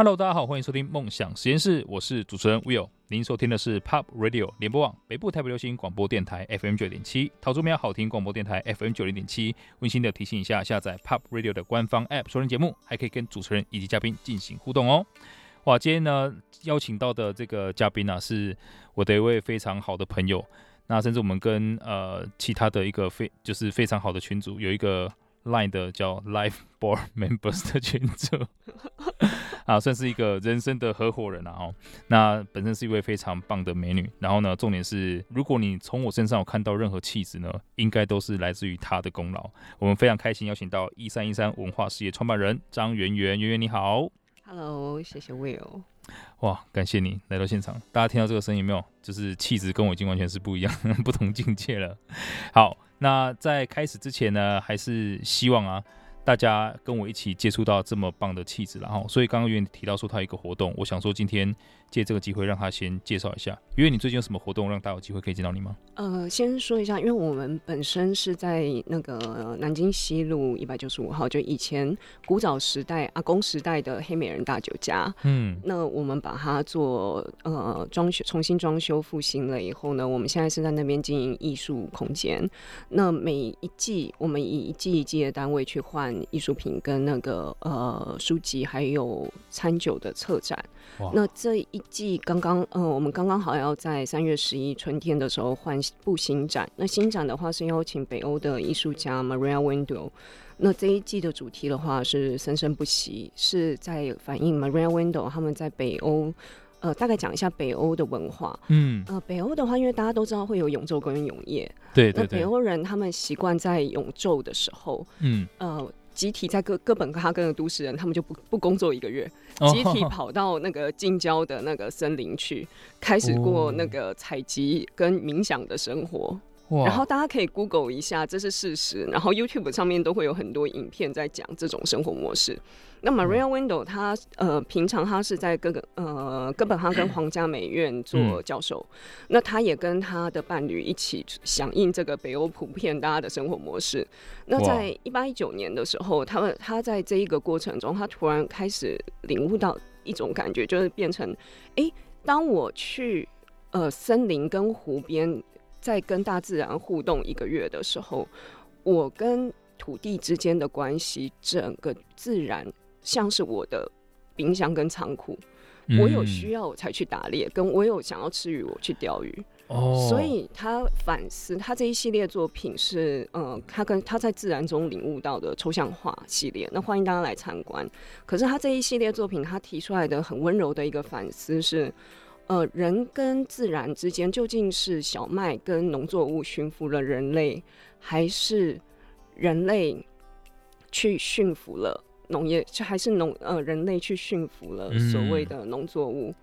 Hello，大家好，欢迎收听梦想实验室，我是主持人 Will。您收听的是 Pop Radio 联播网北部台北流行广播电台 FM 九点七，桃竹苗好听广播电台 FM 九零点七。温馨的提醒一下，下载 Pop Radio 的官方 App 收听节目，还可以跟主持人以及嘉宾进行互动哦。哇，今天呢邀请到的这个嘉宾呢、是我的一位非常好的朋友。那甚至我们跟呃其他的一个非就是非常好的群组有一个 Line 的叫 Life Board Members 的群组。啊，算是一个人生的合伙人啊！哦，那本身是一位非常棒的美女。然后呢，重点是，如果你从我身上有看到任何气质呢，应该都是来自于她的功劳。我们非常开心邀请到一三一三文化事业创办人张圆圆，圆圆你好。Hello，谢谢 Will。哇，感谢你来到现场。大家听到这个声音没有？就是气质跟我已经完全是不一样，不同境界了。好，那在开始之前呢，还是希望啊。大家跟我一起接触到这么棒的气质，然后，所以刚刚圆圆提到说他有一个活动，我想说今天借这个机会让他先介绍一下。因为，你最近有什么活动让大家有机会可以见到你吗？呃，先说一下，因为我们本身是在那个南京西路一百九十五号，就以前古早时代阿公时代的黑美人大酒家。嗯，那我们把它做呃装修，重新装修复兴了以后呢，我们现在是在那边经营艺术空间。那每一季我们以一季一季的单位去换。艺术品跟那个呃书籍还有餐酒的策展，那这一季刚刚呃我们刚刚好要在三月十一春天的时候换布新展。那新展的话是邀请北欧的艺术家 Maria Window。那这一季的主题的话是生生不息，是在反映 Maria Window 他们在北欧。呃，大概讲一下北欧的文化。嗯，呃，北欧的话，因为大家都知道会有永昼跟永夜。对对对。那北欧人他们习惯在永昼的时候，嗯，呃。集体在哥哥本哈根的都市人，他们就不不工作一个月，集体跑到那个近郊的那个森林去，开始过那个采集跟冥想的生活。哇然后大家可以 Google 一下，这是事实。然后 YouTube 上面都会有很多影片在讲这种生活模式。那 Maria Window 他呃平常他是在哥哥呃哥本哈根皇家美院做教授，嗯、那他也跟他的伴侣一起响应这个北欧普遍大家的生活模式。那在一八一九年的时候，他们他在这一个过程中，他突然开始领悟到一种感觉，就是变成哎、欸，当我去呃森林跟湖边。在跟大自然互动一个月的时候，我跟土地之间的关系，整个自然像是我的冰箱跟仓库。嗯、我有需要我才去打猎，跟我有想要吃鱼我去钓鱼。哦，所以他反思，他这一系列作品是，呃，他跟他在自然中领悟到的抽象画系列。那欢迎大家来参观。可是他这一系列作品，他提出来的很温柔的一个反思是。呃，人跟自然之间究竟是小麦跟农作物驯服了人类，还是人类去驯服了农业？就还是农呃人类去驯服了所谓的农作物？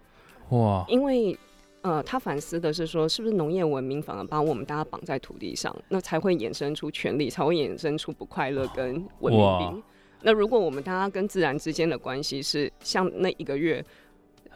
嗯、哇！因为呃，他反思的是说，是不是农业文明反而把我们大家绑在土地上，那才会衍生出权力，才会衍生出不快乐跟文明病。那如果我们大家跟自然之间的关系是像那一个月。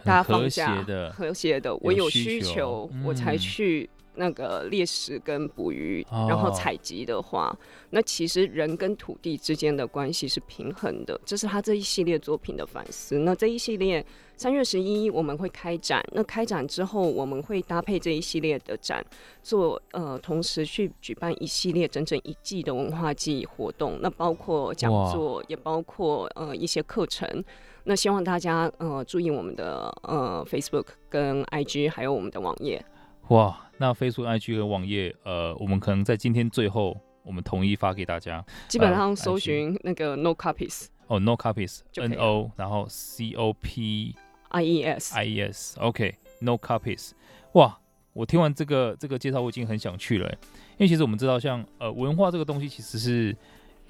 大家放假和谐的，我有需求，我才去那个猎食跟捕鱼，嗯、然后采集的话，哦、那其实人跟土地之间的关系是平衡的，这是他这一系列作品的反思。那这一系列三月十一我们会开展，那开展之后我们会搭配这一系列的展，做呃，同时去举办一系列整整一季的文化季活动，那包括讲座，也包括呃一些课程。那希望大家呃注意我们的呃 Facebook 跟 IG，还有我们的网页。哇，那 Facebook、IG 和网页，呃，我们可能在今天最后，我们统一发给大家。基本上搜寻那个 No Copies。哦，No Copies，N O，然后 C O P I E S，I E S，OK，No Copies。哇，我听完这个这个介绍，我已经很想去了，因为其实我们知道像，像呃文化这个东西，其实是。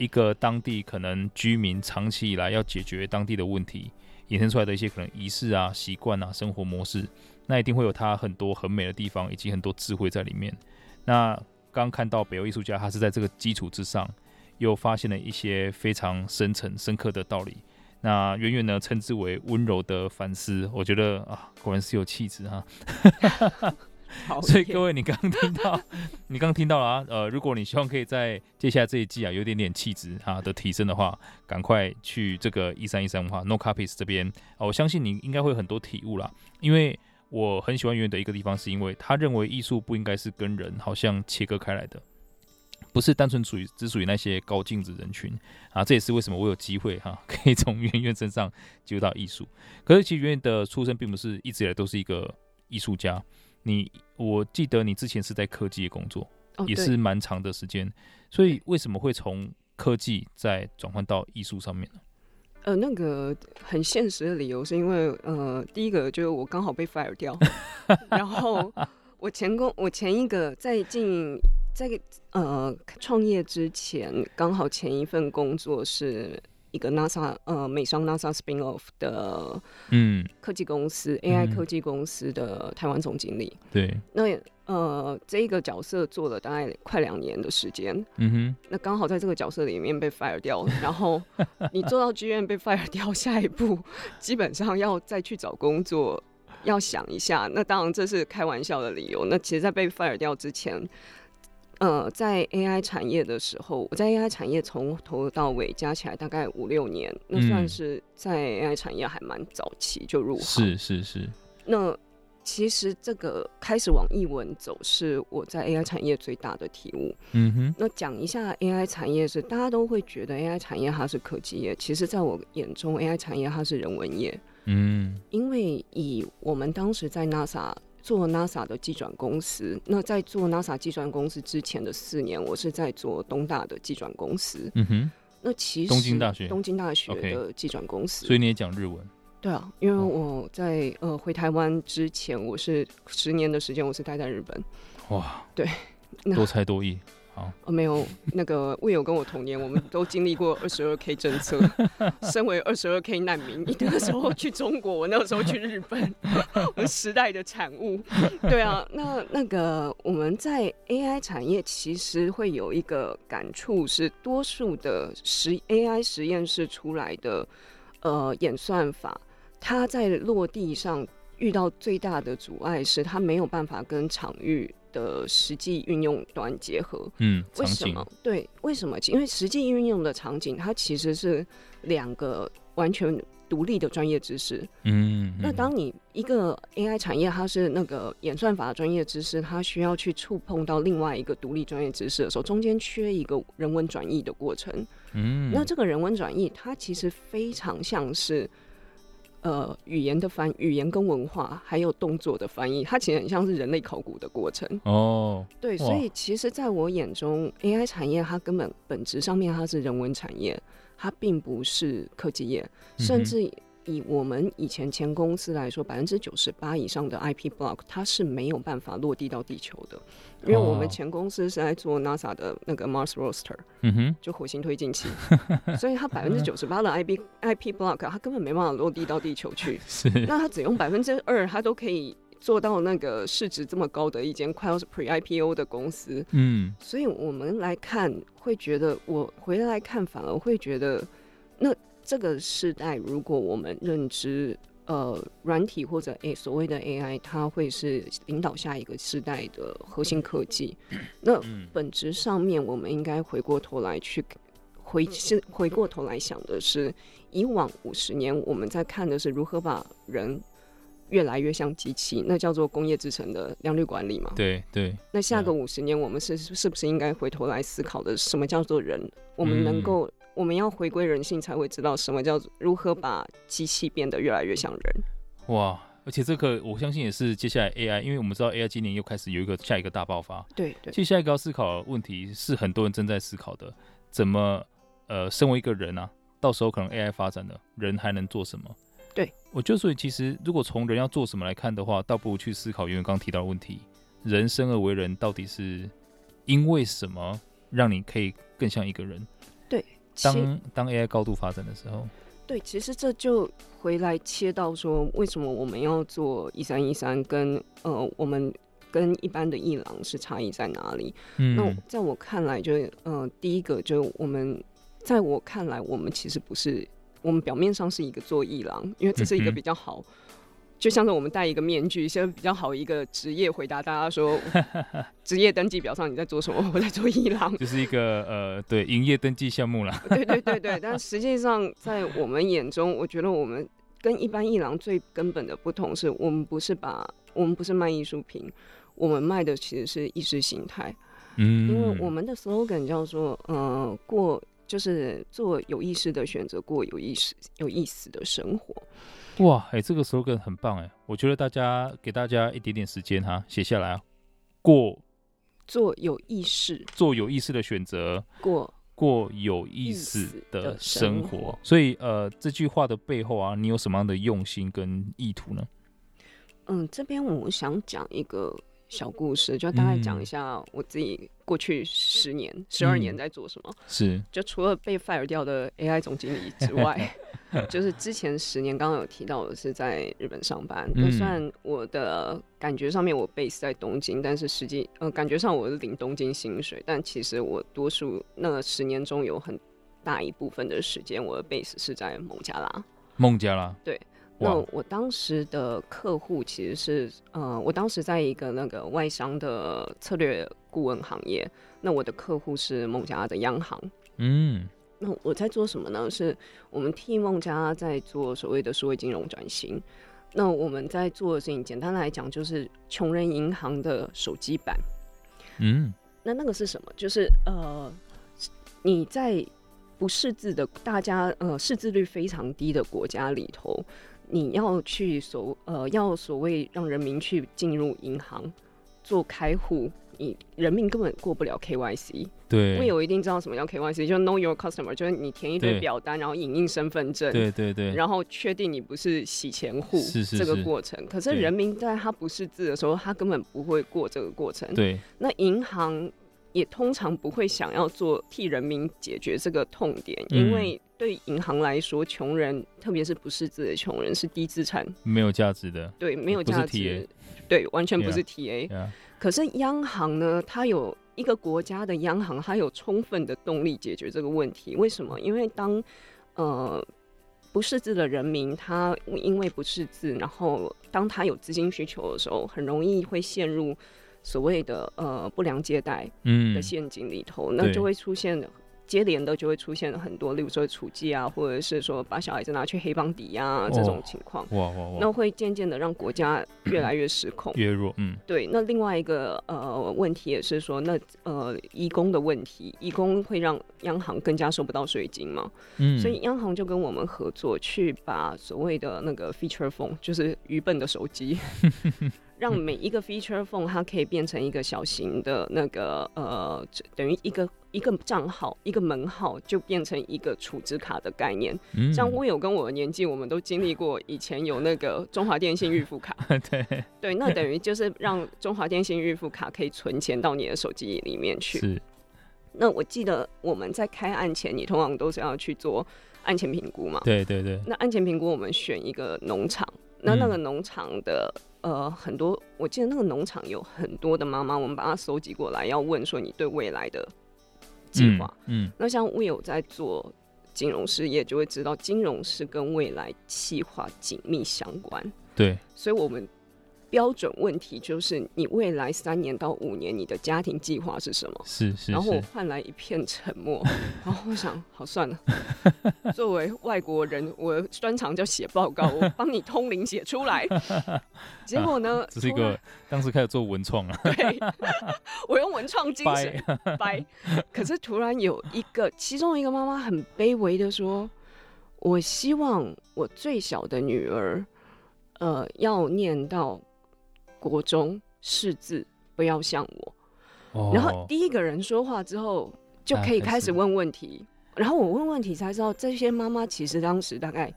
一个当地可能居民长期以来要解决当地的问题，衍生出来的一些可能仪式啊、习惯啊、生活模式，那一定会有它很多很美的地方，以及很多智慧在里面。那刚看到北欧艺术家，他是在这个基础之上，又发现了一些非常深层、深刻的道理。那远远呢，称之为温柔的反思。我觉得啊，果然是有气质哈。所以各位，你刚刚听到，你刚刚听到了啊。呃，如果你希望可以在接下来这一季啊，有点点气质啊的提升的话，赶快去这个一三一三文化 No Copies 这边啊，我相信你应该会有很多体悟啦。因为我很喜欢圆圆的一个地方，是因为他认为艺术不应该是跟人好像切割开来的。不是单纯属于只属于那些高净值人群啊，这也是为什么我有机会哈、啊，可以从圆圆身上接触到艺术。可是其实圆圆的出身并不是一直以来都是一个艺术家。你我记得你之前是在科技的工作，哦、也是蛮长的时间。所以为什么会从科技再转换到艺术上面呢？呃，那个很现实的理由是因为呃，第一个就是我刚好被 fire 掉，然后我前工我前一个在进。在呃创业之前，刚好前一份工作是一个 NASA 呃美商 NASA spin off 的嗯科技公司、嗯、AI 科技公司的台湾总经理。对，那呃这一个角色做了大概快两年的时间。嗯哼，那刚好在这个角色里面被 fire 掉，然后你做到 GM 被 fire 掉，下一步基本上要再去找工作，要想一下。那当然这是开玩笑的理由。那其实，在被 fire 掉之前。呃，在 AI 产业的时候，我在 AI 产业从头到尾加起来大概五六年，那算是在 AI 产业还蛮早期就入行。是是是。那其实这个开始往译文走，是我在 AI 产业最大的体悟。嗯哼。那讲一下 AI 产业是，大家都会觉得 AI 产业它是科技业，其实在我眼中，AI 产业它是人文业。嗯。因为以我们当时在 NASA。做 NASA 的技转公司，那在做 NASA 技转公司之前的四年，我是在做东大的技转公司。嗯哼，那其实东京大学东京大学的技转公司，所以你也讲日文？对啊，因为我在呃回台湾之前，我是十年的时间，我是待在日本。哇，对，多才多艺。哦，没有，那个 Will 跟我同年，我们都经历过二十二 K 政策。身为二十二 K 难民，你那个时候去中国，我那个时候去日本，我们时代的产物。对啊，那那个我们在 AI 产业其实会有一个感触，是多数的实 AI 实验室出来的呃演算法，它在落地上遇到最大的阻碍是它没有办法跟场域。的实际运用端结合，嗯，为什么？对，为什么？因为实际运用的场景，它其实是两个完全独立的专业知识。嗯，那当你一个 AI 产业，它是那个演算法的专业知识，它需要去触碰到另外一个独立专业知识的时候，中间缺一个人文转译的过程。嗯，那这个人文转译，它其实非常像是。呃，语言的翻，语言跟文化，还有动作的翻译，它其实很像是人类考古的过程。哦，对，所以其实在我眼中，AI 产业它根本本质上面它是人文产业，它并不是科技业，甚至。以我们以前前公司来说，百分之九十八以上的 IP block 它是没有办法落地到地球的，因为我们前公司是在做 NASA 的那个 Mars Roster，嗯哼，就火星推进器，所以它百分之九十八的 IP IP block 它根本没办法落地到地球去，是，那它只用百分之二，它都可以做到那个市值这么高的一间快要是 Pre IPO 的公司，嗯，所以我们来看会觉得，我回来看反而会觉得那。这个时代，如果我们认知呃软体或者 A 所谓的 AI，它会是领导下一个时代的核心科技。那本质上面，我们应该回过头来去回是回过头来想的是，以往五十年我们在看的是如何把人越来越像机器，那叫做工业制成的量率管理嘛？对对。那下个五十年，我们是是不是应该回头来思考的什么叫做人？我们能够。我们要回归人性，才会知道什么叫做如何把机器变得越来越像人。哇！而且这个我相信也是接下来 AI，因为我们知道 AI 今年又开始有一个下一个大爆发。对对。其实下一个要思考的问题是很多人正在思考的：怎么呃，身为一个人啊，到时候可能 AI 发展了，人还能做什么？对。我觉得，所以其实如果从人要做什么来看的话，倒不如去思考，因为刚刚提到的问题：人生而为人，到底是因为什么让你可以更像一个人？对。当当 AI 高度发展的时候，对，其实这就回来切到说，为什么我们要做一三一三，跟呃，我们跟一般的艺廊是差异在哪里？嗯，那在我看来就，就呃，第一个就我们，在我看来，我们其实不是，我们表面上是一个做艺廊，因为这是一个比较好就像是我们戴一个面具，现在比较好一个职业回答大家说，职业登记表上你在做什么？我在做艺廊，就是一个呃，对，营业登记项目啦。对对对对，但实际上在我们眼中，我觉得我们跟一般艺廊最根本的不同是，我们不是把我们不是卖艺术品，我们卖的其实是意识形态。嗯，因为我们的 slogan 叫做呃，过就是做有意识的选择，过有意识有意思的生活。哇，哎、欸，这个 slogan 很棒哎，我觉得大家给大家一点点时间哈，写下来啊，过做有意识，做有意识的选择，过过有意思的生活。生活。所以呃，这句话的背后啊，你有什么样的用心跟意图呢？嗯，这边我想讲一个。小故事，就大概讲一下我自己过去十年、十二、嗯、年在做什么。是，就除了被 fire 掉的 AI 总经理之外，就是之前十年刚刚有提到的是在日本上班。虽然我的感觉上面我 base 在东京，但是实际呃感觉上我是领东京薪水，但其实我多数那十年中有很大一部分的时间，我的 base 是在孟加拉。孟加拉，对。那我当时的客户其实是，呃，我当时在一个那个外商的策略顾问行业。那我的客户是孟加拉的央行。嗯，那我在做什么呢？是我们替孟加拉在做所谓的数位金融转型。那我们在做的事情，简单来讲就是穷人银行的手机版。嗯，那那个是什么？就是呃，你在不识字的大家，呃，识字率非常低的国家里头。你要去所呃，要所谓让人民去进入银行做开户，你人民根本过不了 KYC。对，我有一定知道什么叫 KYC，就 Know Your Customer，就是你填一堆表单，然后影印身份证，对对对，然后确定你不是洗钱户，是是这个过程。是是是，可是人民在他不识字的时候，他根本不会过这个过程。对，那银行也通常不会想要做替人民解决这个痛点，嗯、因为。对银行来说，穷人特别是不识字的穷人是低资产，没有价值的。对，没有价值。对，完全不是 TA。Yeah. Yeah. 可是央行呢，它有一个国家的央行，它有充分的动力解决这个问题。为什么？因为当呃不识字的人民，他因为不识字，然后当他有资金需求的时候，很容易会陷入所谓的呃不良借贷的陷阱里头，嗯、那就会出现。接连的就会出现很多，例如说储蓄啊，或者是说把小孩子拿去黑帮抵押、啊、这种情况。哇哇哇！那会渐渐的让国家 越来越失控，越弱。嗯，对。那另外一个呃问题也是说，那呃移工的问题，移工会让央行更加收不到税金嘛？嗯。所以央行就跟我们合作，去把所谓的那个 feature phone，就是愚笨的手机。让每一个 feature phone 它可以变成一个小型的那个呃，等于一个一个账号一个门号就变成一个储值卡的概念。嗯、像我有跟我的年纪，我们都经历过以前有那个中华电信预付卡。对对，那等于就是让中华电信预付卡可以存钱到你的手机里面去。是。那我记得我们在开案前，你通常都是要去做案前评估嘛？对对对。那案前评估，我们选一个农场，那那个农场的。嗯呃，很多，我记得那个农场有很多的妈妈，我们把它收集过来，要问说你对未来的计划。嗯，嗯，那像我有在做金融事业，就会知道金融是跟未来计划紧密相关。对，所以我们。标准问题就是你未来三年到五年你的家庭计划是什么？是是。然后我换来一片沉默，然后我想，好算了。作为外国人，我专长叫写报告，我帮你通灵写出来。结果呢？这是一个当时开始做文创啊。对，我用文创精神掰。可是突然有一个，其中一个妈妈很卑微的说：“我希望我最小的女儿，呃，要念到。”国中识字不要像我，哦、然后第一个人说话之后就可以开始问问题，然后我问问题才知道，这些妈妈其实当时大概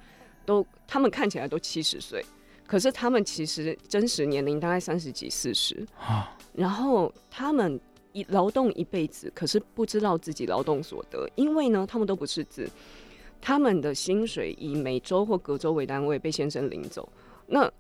都，他们看起来都七十岁，可是他们其实真实年龄大概三十几四十，啊、然后他们一劳动一辈子，可是不知道自己劳动所得，因为呢，他们都不识字，他们的薪水以每周或隔周为单位被先生领走，那。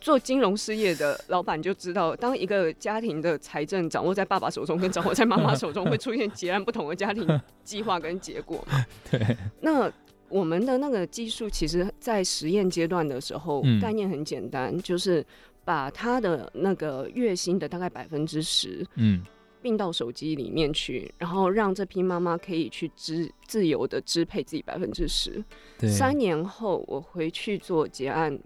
做金融事业的老板就知道，当一个家庭的财政掌握在爸爸手中，跟掌握在妈妈手中，会出现截然不同的家庭计划跟结果嘛。对。那我们的那个技术，其实在实验阶段的时候，嗯、概念很简单，就是把他的那个月薪的大概百分之十，嗯，并到手机里面去，然后让这批妈妈可以去支自由的支配自己百分之十。三年后，我回去做结案，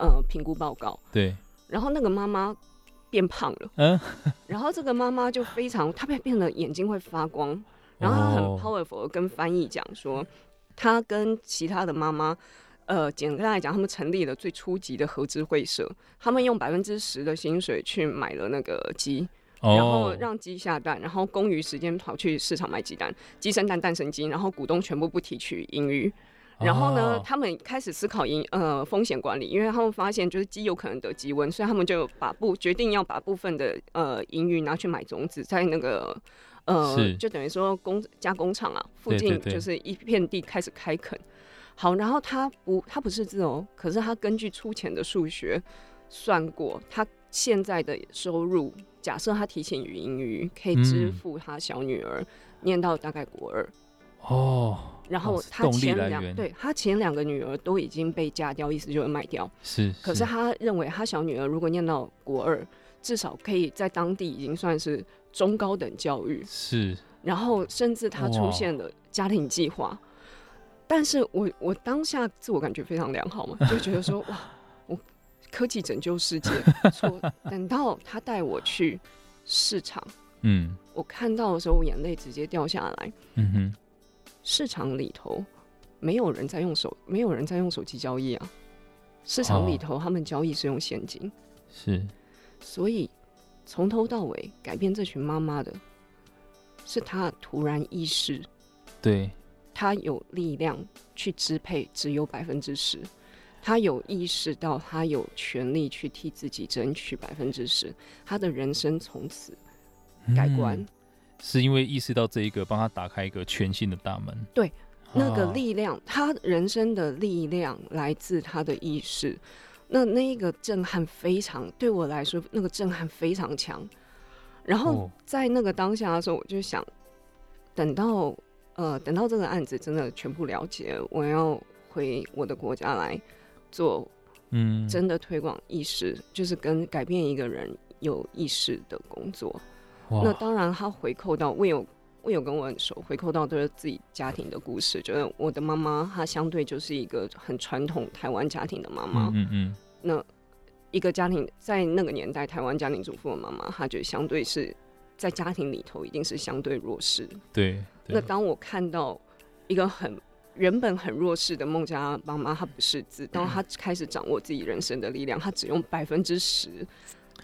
呃，评估报告。对。然后那个妈妈变胖了，嗯，然后这个妈妈就非常，她变变得眼睛会发光，然后她很 powerful 跟翻译讲说。她跟其他的妈妈，呃，简单来讲，他们成立了最初级的合资会社。他们用百分之十的薪水去买了那个鸡，然后让鸡下蛋，然后公余时间跑去市场卖鸡蛋，鸡生蛋，蛋生鸡，然后股东全部不提取盈余。然后呢，他们开始思考营呃风险管理，因为他们发现就是鸡有可能得鸡瘟，所以他们就把部决定要把部分的呃盈余拿去买种子，在那个。呃，就等于说工加工厂啊，附近就是一片地开始开垦。对对对。好，然后他不，他不是字哦，可是他根据粗浅的数学算过，他现在的收入，假设他提前盈余可以支付他小女儿念到大概国二。哦。然后他前两，对他前两个女儿都已经被嫁掉，意思就是卖掉。是。可是他认为他小女儿如果念到国二，至少可以在当地已经算是。中高等教育是，然后甚至他出现了家庭计划，但是我我当下自我感觉非常良好嘛，就觉得说 哇，我科技拯救世界。错，等到他带我去市场，嗯，我看到的时候，我眼泪直接掉下来。嗯哼，市场里头没有人在用手，没有人在用手机交易啊。市场里头他们交易是用现金，是，所以。从头到尾改变这群妈妈的，是她突然意识，对，她有力量去支配只有百分之十，他有意识到他有权利去替自己争取百分之十，他的人生从此改观，嗯，是因为意识到这一个帮他打开一个全新的大门，对，那个力量，他人生的力量来自他的意识。那那一个震撼非常，对我来说，那个震撼非常强。然后在那个当下的时候，我就想，等到呃，等到这个案子真的全部了结，我要回我的国家来做，嗯，真的推广意识，嗯、就是跟改变一个人有意识的工作。那当然，他回扣到我有我有跟我很熟，回扣到都是自己家庭的故事。就是我的妈妈，她相对就是一个很传统台湾家庭的妈妈。嗯嗯。那一个家庭在那个年代，台湾家庭主妇的妈妈，她就相对是在家庭里头一定是相对弱势。对。那当我看到一个很原本很弱势的孟加拉妈妈，她不识字，当她开始掌握自己人生的力量，她只用百分之十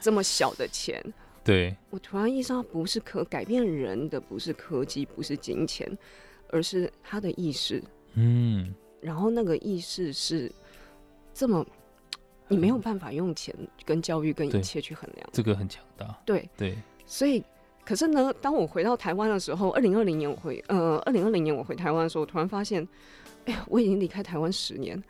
这么小的钱。对，我突然意识到，不是可改变人的，不是科技，不是金钱，而是他的意识。嗯，然后那个意识是这么，你没有办法用钱跟教育跟一切去衡量。这个很强大。对对，所以，可是呢，当我回到台湾的时候，二零二零年我回，呃，二零二零年我回台湾的时候，我突然发现，哎呀，我已经离开台湾十年，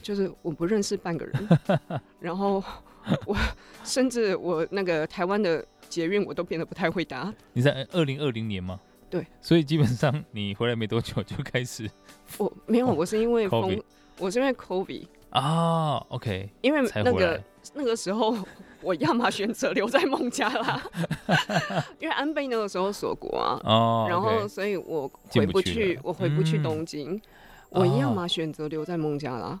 就是我不认识半个人，然后。我甚至我那个台湾的捷运我都变得不太会搭。你在二零二零年吗？对，所以基本上你回来没多久就开始。我没有，我是因为风，我是因为 COVID 啊，OK，因为那个那个时候我要么选择留在孟加拉，因为安倍那个时候锁国啊，哦，然后所以我回不去，我回不去东京，我要么选择留在孟加拉，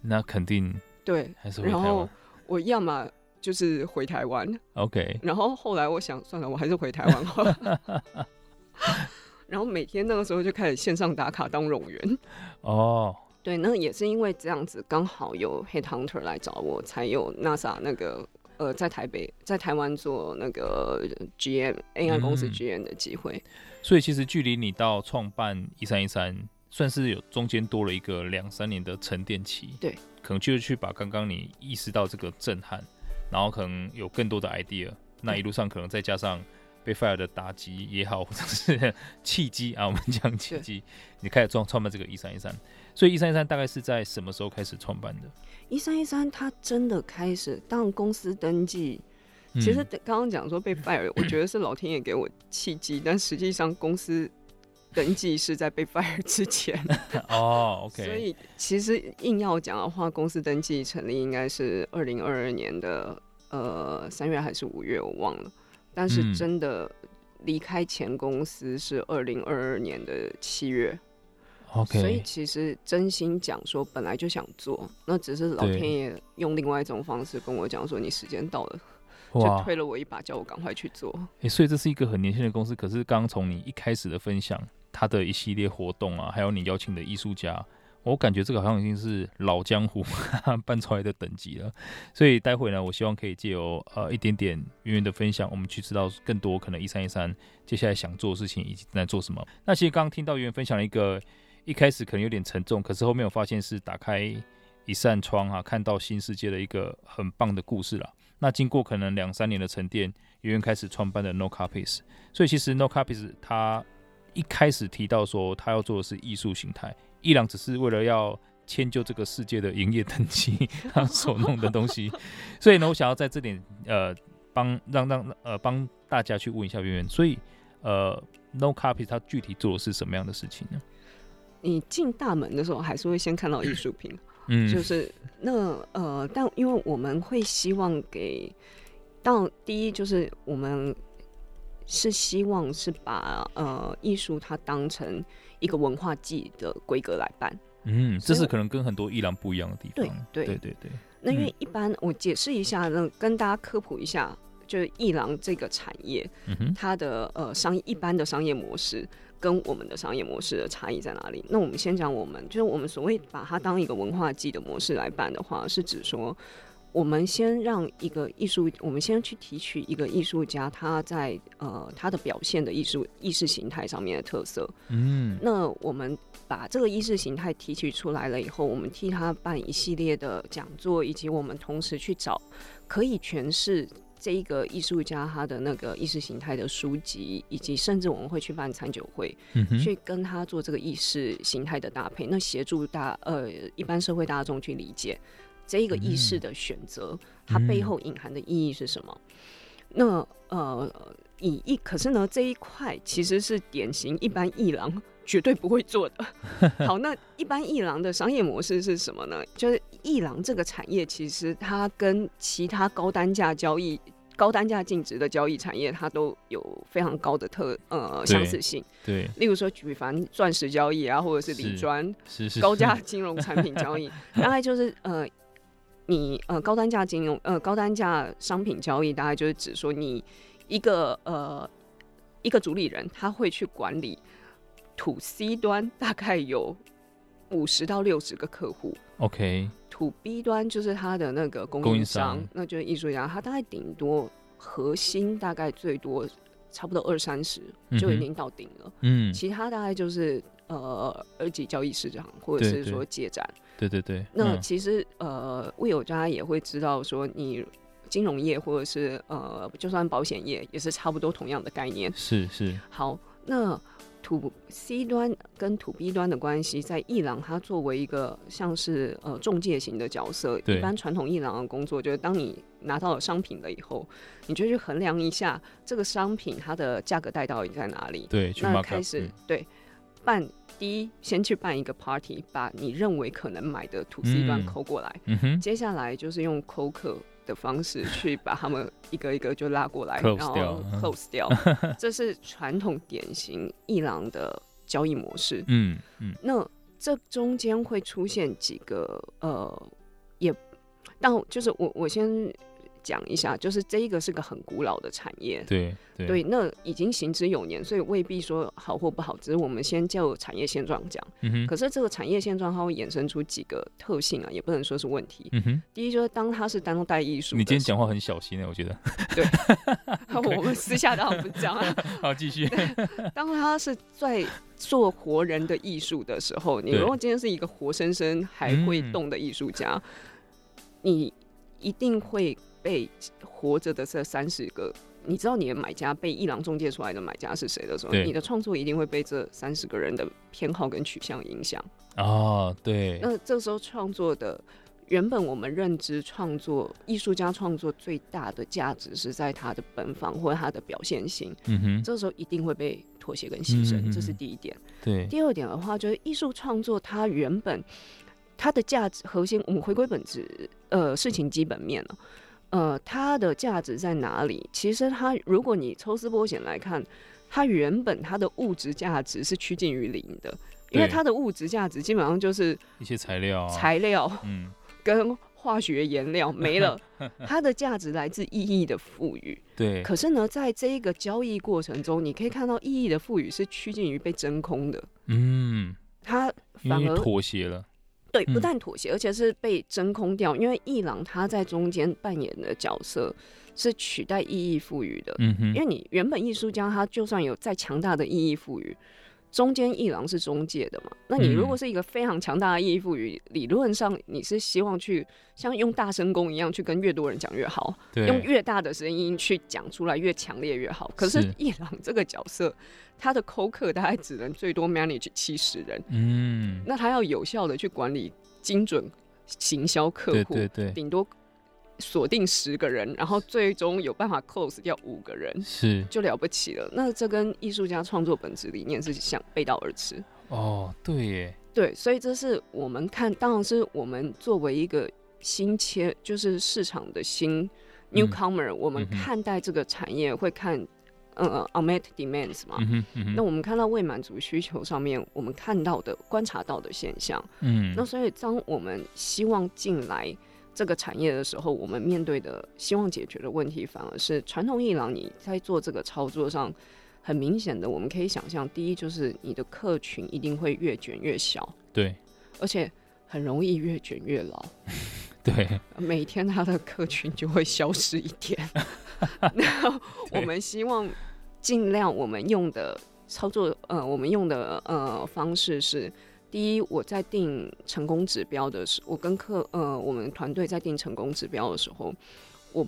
那肯定对，还是然后。我要么就是回台湾，OK。然后后来我想，算了，我还是回台湾好了。然后每天那个时候就开始线上打卡当冗员。哦，对，那也是因为这样子，刚好有 Headhunter 来找我，才有 NASA 那个呃，在台北、在台湾做那个 GM AI 公司 GM 的机会。嗯。所以其实距离你到创办一三一三，算是有中间多了一个两三年的沉淀期。对。可能就是去把刚刚你意识到这个震撼，然后可能有更多的 idea，那一路上可能再加上被 fire 的打击也好，或者是 契机啊，我们讲契机，你开始创创办这个一三一三。所以一三一三大概是在什么时候开始创办的？一三一三，它真的开始当公司登记，其实刚刚讲说被 fire，我觉得是老天爷给我契机，但实际上公司登记是在被 fire 之前。哦。所以其实硬要讲的话，公司登记成立应该是二零二二年的呃三月还是五月，我忘了。但是真的离开前公司是二零二二年的七月。OK，所以其实真心讲说，本来就想做，那只是老天爷用另外一种方式跟我讲说，你时间到了，就推了我一把，叫我赶快去做。哎、欸，所以这是一个很年轻的公司，可是刚从你一开始的分享，他的一系列活动啊，还有你邀请的艺术家，我感觉这个好像已经是老江湖 搬出来的等级了。所以待会呢，我希望可以借由呃一点点圆圆的分享，我们去知道更多可能一三一三接下来想做的事情以及正在做什么。那其实刚刚听到圆圆分享了一个。一开始可能有点沉重，可是后面我发现是打开一扇窗、啊，看到新世界的一个很棒的故事了。那经过可能两三年的沉淀，圆圆开始创办的 No Copies。所以其实 No Copies 它一开始提到说他要做的是艺术形态，伊朗只是为了要迁就这个世界的营业等级他所弄的东西。所以呢，我想要在这点呃帮让让呃帮大家去问一下圆圆，所以呃 No Copies 他具体做的是什么样的事情呢？你进大门的时候，还是会先看到艺术品，嗯，就是那呃，但因为我们会希望给，到第一就是我们是希望是把呃艺术它当成一个文化祭的规格来办，嗯，这是可能跟很多艺廊不一样的地方，对对对对对。那因为一般我解释一下，那跟大家科普一下，就是艺廊这个产业，嗯，它的呃商一般的商业模式。跟我们的商业模式的差异在哪里？那我们先讲，我们就是我们所谓把它当一个文化祭的模式来办的话，是指说，我们先让一个艺术，我们先去提取一个艺术家他在呃他的表现的艺术意识形态上面的特色。嗯，那我们把这个意识形态提取出来了以后，我们替他办一系列的讲座，以及我们同时去找可以诠释。这一个艺术家他的那个意识形态的书籍，以及甚至我们会去办餐酒会，嗯、去跟他做这个意识形态的搭配，那协助大呃一般社会大众去理解这一个意识的选择，嗯，它背后隐含的意义是什么？那呃以一可是呢这一块其实是典型一般艺廊绝对不会做的。好，那一般艺廊的商业模式是什么呢？就是艺廊这个产业其实它跟其他高单价交易。高单价净值的交易产业，它都有非常高的特呃相似性。对，例如说举凡钻石交易啊，或者是理专，高价金融产品交易，大概就是呃，你呃高单价金融呃高单价商品交易，大概就是指说你一个呃一个主理人，他会去管理 to C 端大概有五十到六十个客户。OK。to B 端就是他的那个供应商，应商那就是艺术家，他大概顶多核心大概最多差不多二三十就已经到顶了。嗯，其他大概就是呃二级交易市场或者是说借展。对对对。那其实呃，Will 家也会知道说，你金融业或者是呃，就算保险业也是差不多同样的概念。是是。好，那。to C 端跟 to B 端的关系，在伊朗它作为一个像是呃中介型的角色，一般传统伊朗的工作就是，当你拿到了商品了以后，你就去衡量一下这个商品它的价格带到底在哪里。对，那开始、嗯、对办第一，先去办一个 party，把你认为可能买的 to C 端抠过来、接下来就是用抠客。的方式去把他们一个一个就拉过来，然后 close 掉，这是传统典型伊朗的交易模式。嗯嗯，那这中间会出现几个呃，也，但就是我我先。讲一下，就是这一个是个很古老的产业，对对，对，那已经行之有年，所以未必说好或不好，只是我们先就产业现状讲。可是这个产业现状它会衍生出几个特性啊，也不能说是问题。嗯哼。第一就是当它是当代艺术，你今天讲话很小心呢、欸，我觉得。对。我们私下当然不讲啊。好，继续。当他是在做活人的艺术的时候，你如果今天是一个活生生还会动的艺术家、嗯，你一定会。被活着的这三十个，你知道你的买家被一朗中介出来的买家是谁的时候，你的创作一定会被这三十个人的偏好跟取向影响。哦，对。那这时候创作的原本我们认知创作艺术家创作最大的价值是在他的本访或者他的表现性。嗯哼。这时候一定会被妥协跟牺牲，嗯、这是第一点。对，第二点的话，就是艺术创作它原本它的价值核心，我们回归本质，呃，事情基本面了，呃，它的价值在哪里？其实它，如果你抽丝剥茧来看，它原本它的物质价值是趋近于零的，因为它的物质价值基本上就是一些材料、啊，材料，嗯，跟。化学颜料没了，它的价值来自意义的赋予。对，可是呢，在这一个交易过程中，你可以看到意义的赋予是趋近于被真空的。嗯，它反而妥协了。对，不但妥协，而且是被真空掉。因为伊朗他在中间扮演的角色是取代意义赋予的。嗯哼，因为你原本艺术家他就算有再强大的意义赋予。中间一郎是中介的嘛？那你如果是一个非常强大的意义赋予，嗯、理论上你是希望去像用大声公一样去跟越多人讲越好，用越大的声音去讲出来越强烈越好。可是一郎这个角色，他的扣客大概只能最多 manage 七十人，嗯，那他要有效的去管理精准行销客户，对对对，顶多。锁定十个人，然后最终有办法 close 掉五个人，是就了不起了。那这跟艺术家创作本质理念是想背道而驰。哦，对耶，对，所以这是我们看，当然是我们作为一个新切，就是市场的新 newcomer，、嗯、我们看待这个产业会看，呃，unmet demands 嘛。嗯嗯、那我们看到未满足需求上面，我们看到的、观察到的现象。嗯。那所以当我们希望进来。这个产业的时候，我们面对的希望解决的问题，反而是传统艺廊。你在做这个操作上，很明显的，我们可以想象，第一就是你的客群一定会越卷越小，对，而且很容易越卷越老，对，每天他的客群就会消失一点。那我们希望尽量我们用的操作，呃，我们用的呃方式是。第一，我在定成功指标的时候，我跟客呃，我们团队在定成功指标的时候，我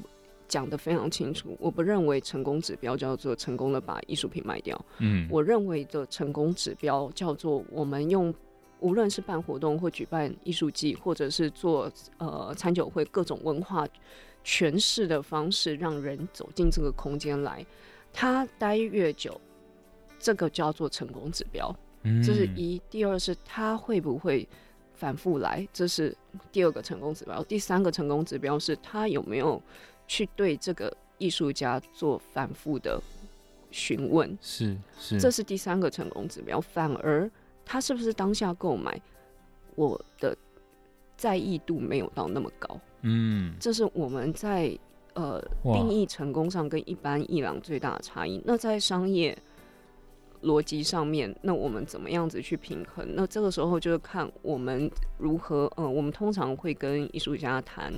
讲得非常清楚。我不认为成功指标叫做成功的把艺术品卖掉。嗯，我认为的成功指标叫做我们用无论是办活动或举办艺术季，或者是做呃餐酒会各种文化诠释的方式，让人走进这个空间来，他待越久，这个叫做成功指标。这是一，第二是他会不会反复来，这是第二个成功指标。第三个成功指标是他有没有去对这个艺术家做反复的询问，是是，这是第三个成功指标。反而他是不是当下购买，我的在意度没有到那么高。嗯，这是我们在呃定义成功上跟一般伊朗最大的差异。那在商业。逻辑上面，那我们怎么样子去平衡？那这个时候就是看我们如何，呃，我们通常会跟艺术家谈，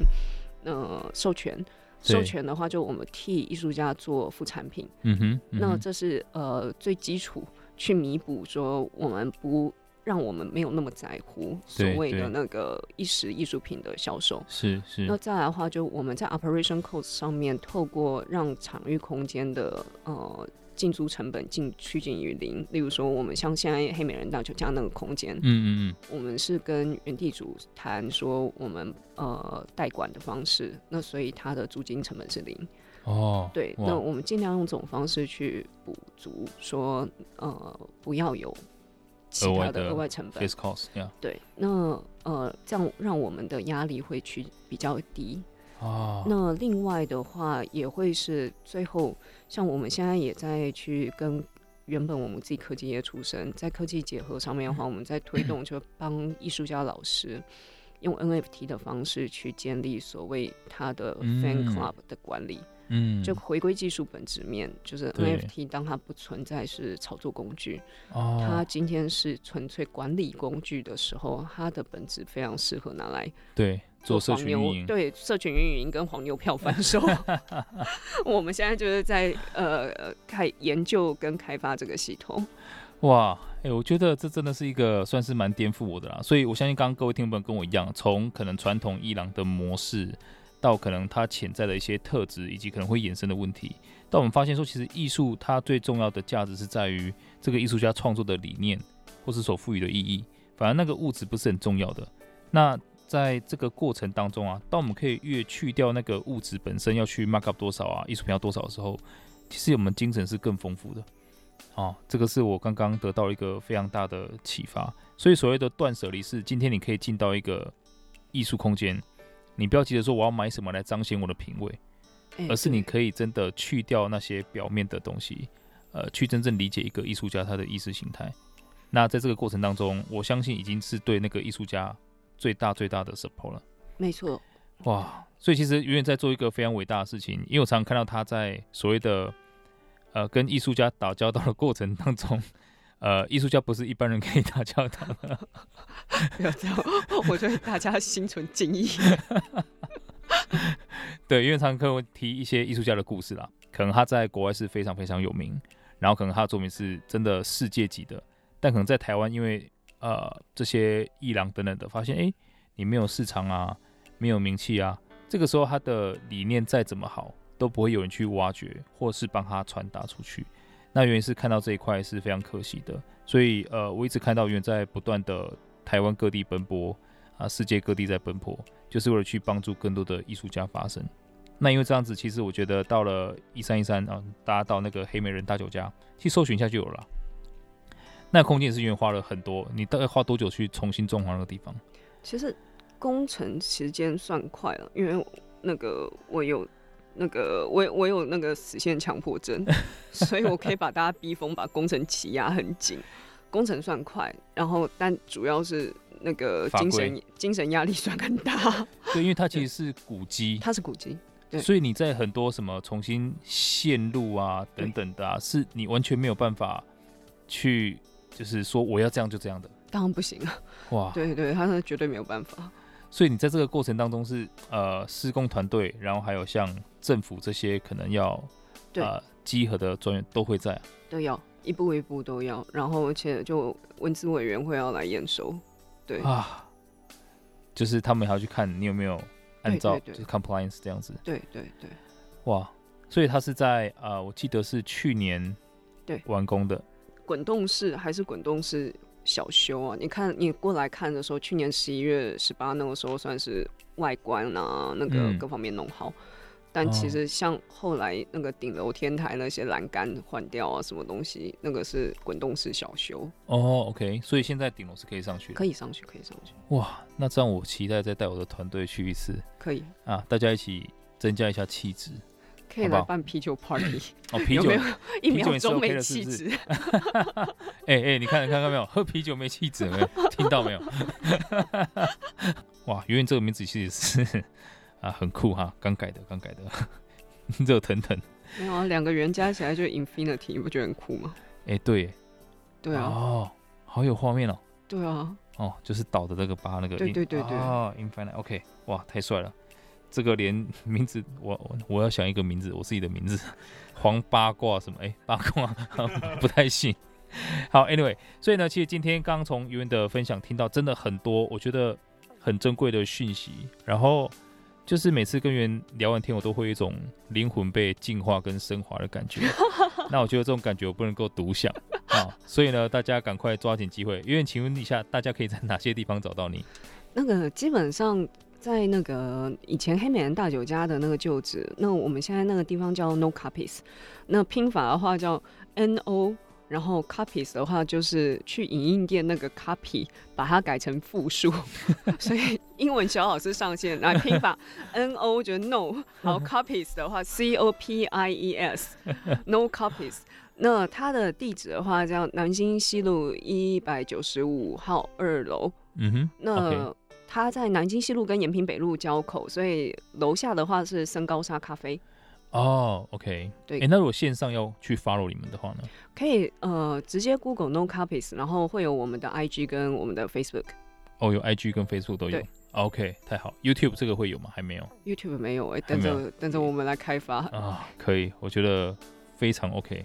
呃，授权。授权的话，就我们替艺术家做副产品。嗯哼。嗯哼，那这是呃最基础，去弥补说我们不让我们没有那么在乎所谓的那个一时艺术品的销售。是是。那再来的话，就我们在 operation cost 上面，透过让场域空间的呃。进租成本近趋近于零，例如说，我们像现在黑美人大酒家那个空间，嗯嗯嗯，我们是跟原地主谈说，我们呃代管的方式，那所以它的租金成本是零。哦，对，那我们尽量用这种方式去补足，说呃不要有其他的额外成本。对，那呃这样让我们的压力会去比较低。哦，那另外的话也会是最后，像我们现在也在去跟原本我们自己科技业出身，在科技结合上面的话，我们在推动就帮艺术家老师用 NFT 的方式去建立所谓他的 fan club 的管理。嗯，就回归技术本质面，就是 NFT 当它不存在是炒作工具，它今天是纯粹管理工具的时候，它的本质非常适合拿来对做社群运营，对社群运营跟黄牛票贩售。我们现在就是在呃开研究跟开发这个系统。哇，哎、欸，我觉得这真的是一个算是蛮颠覆我的啦，所以我相信刚刚各位听众跟我一样，从可能传统伊朗的模式。到可能它潜在的一些特质，以及可能会衍生的问题，但我们发现说，其实艺术它最重要的价值是在于这个艺术家创作的理念，或是所赋予的意义。反而那个物质不是很重要的。那在这个过程当中啊，当我们可以越去掉那个物质本身要去 mark up 多少啊，艺术品要多少的时候，其实我们精神是更丰富的。哦，这个是我刚刚得到一个非常大的启发。所以所谓的断舍离是，今天你可以进到一个艺术空间，你不要急着说我要买什么来彰显我的品味，而是你可以真的去掉那些表面的东西，呃，去真正理解一个艺术家他的意识形态。那在这个过程当中，我相信已经是对那个艺术家最大最大的 support 了。没错，哇！所以其实远远在做一个非常伟大的事情，因为我常常看到他在所谓的呃跟艺术家打交道的过程当中，呃，艺术家不是一般人可以打交道的。不要这样，我对大家心存敬意。对，因为常常跟我提一些艺术家的故事啦，可能他在国外是非常非常有名，然后可能他的作品是真的世界级的，但可能在台湾，因为呃这些艺廊等等的，发现哎，你没有市场啊，没有名气啊。这个时候，他的理念再怎么好，都不会有人去挖掘，或是帮他传达出去。那原因是看到这一块是非常可惜的。所以，呃，我一直看到远在不断的台湾各地奔波啊，世界各地在奔波，就是为了去帮助更多的艺术家发声。那因为这样子，其实我觉得到了一三一三啊，大家到那个黑美人大酒家去搜寻一下就有了。那空间也是因为花了很多，你大概花多久去重新装潢那个地方？其实。工程时间算快了，因为那个我有那个我我有那个实现强迫症，所以我可以把大家逼疯，把工程挤压很紧。工程算快，然后但主要是那个精神精神压力算很大。对，因为它 其实是古迹，它是古迹，所以你在很多什么重新线路啊等等的啊，是你完全没有办法去，就是说我要这样就这样的，当然不行啊！哇，对对，他是绝对没有办法。所以你在这个过程当中是呃施工团队，然后还有像政府这些可能要对。呃集合的专员都会在，都要一步一步都要，然后而且就文字委员会要来验收，对。啊，就是他们还要去看你有没有按照就是 compliance 这样子，对对对，对，哇，所以他是在呃我记得是去年对。完工的滚动式还是滚动式？小修啊，你看你过来看的时候，去年十一月十八那个时候算是外观啊，那个各方面弄好。嗯、但其实像后来那个顶楼天台那些栏杆换掉啊，什么东西，那个是滚动式小修。哦，OK，所以现在顶楼是可以上去，可以上去，可以上去。哇，那这样我期待再带我的团队去一次。可以啊，大家一起增加一下气质。可以来办啤酒 party 哦，啤酒 一秒钟没气质？哎哎，你看看到没有？喝啤酒没气质，没有 听到没有？哇，圆圆这个名字其实是啊，很酷哈，刚改的，刚改的，热腾腾。没有啊，两个圆加起来就 infinity，你不觉得很酷吗？哎，对，对啊，哦，好有画面哦。对啊，哦，就是倒的那个八那个，对对对对，哦，infinity，OK，哇，太帅了。这个连名字，我我我要想一个名字，我自己的名字，黄八卦什么？哎，八卦 不太信。好，Anyway，所以呢，其实今天刚刚从圆圆的分享听到，真的很多，我觉得很珍贵的讯息。然后就是每次跟圆圆聊完天，我都会有一种灵魂被净化跟升华的感觉。那我觉得这种感觉我不能够独享啊，所以呢，大家赶快抓紧机会。圆圆，请问一下，大家可以在哪些地方找到你？那个基本上。在那个以前黑美人大酒家的那个旧址，那我们现在那个地方叫 No Copies，那拼法的话叫 N O，然后 Copies 的话就是去影印店那个 copy，把它改成复数，所以英文小老师上线来拼法 N O 就 No，好 Copies 的话 C O P I E S，No Copies，那它的地址的话叫南京西路一百九十五号二楼，嗯哼，那。它在南京西路跟延平北路交口，所以楼下的话是深高沙咖啡。哦，OK，对。哎、欸，那如果线上要去 follow 你们的话呢？可以，呃，直接 Google No Copies，然后会有我们的 IG 跟我们的 Facebook。哦，有 IG 跟 Facebook 都有。OK，太好。YouTube 这个会有吗？还没有。YouTube 没有，哎、欸，等着等着我们来开发啊。可以，我觉得非常 OK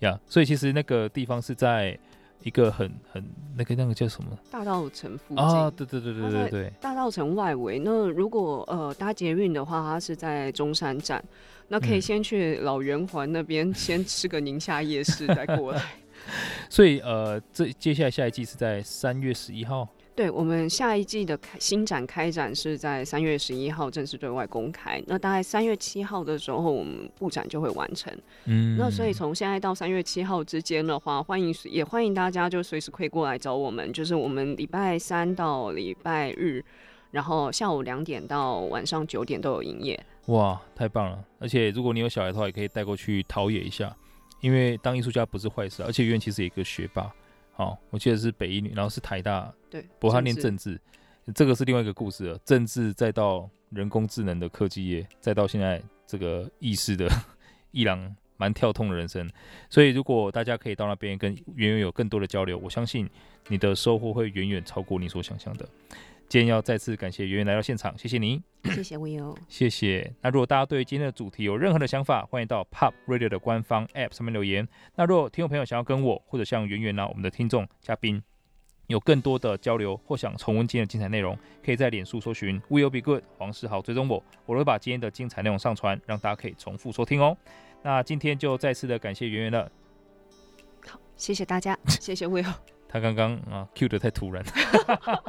呀。Yeah, 所以其实那个地方是在。一个很很那个那个叫什么？大道城附近啊，对对对对对对，大道城外围。那如果呃搭捷运的话，它是在中山站，那可以先去老圆环那边 先吃个宁夏夜市再过来。所以呃，这接下来下一季是在三月十一号。对，我们下一季的开新展开展是在三月十一号正式对外公开，那大概三月七号的时候，我们布展就会完成。嗯，那所以从现在到三月七号之间的话，欢迎也欢迎大家就随时可以过来找我们，就是我们礼拜三到礼拜日，然后下午两点到晚上九点都有营业。哇，太棒了！而且如果你有小孩的话，也可以带过去陶冶一下，因为当艺术家不是坏事，而且圆圆其实也一个学霸。好，我记得是北一女，然后是台大，对，不过他念政治，这个是另外一个故事了。政治再到人工智能的科技业，再到现在这个意识的 伊朗，蛮跳痛的人生。所以如果大家可以到那边跟圆圆有更多的交流，我相信你的收获会远远超过你所想象的。今天要再次感谢圆圆来到现场，谢谢您，谢谢 Will，谢谢。那如果大家对今天的主题有任何的想法，欢迎到 Pop Radio 的官方 App 上面留言。那如果听众朋友想要跟我或者像圆圆呢，我们的听众嘉宾有更多的交流，或想重温今天的精彩内容，可以在脸书搜寻 Will Be Good 黄世豪追踪我，我会把今天的精彩内容上传，让大家可以重复收听哦。那今天就再次的感谢圆圆了，好，谢谢大家，谢谢 Will。他刚刚啊，Q 的太突然。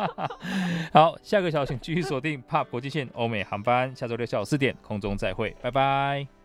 好，下个小时请继续锁定 POP 国际线欧美航班，下周六下午四点空中再会，拜拜。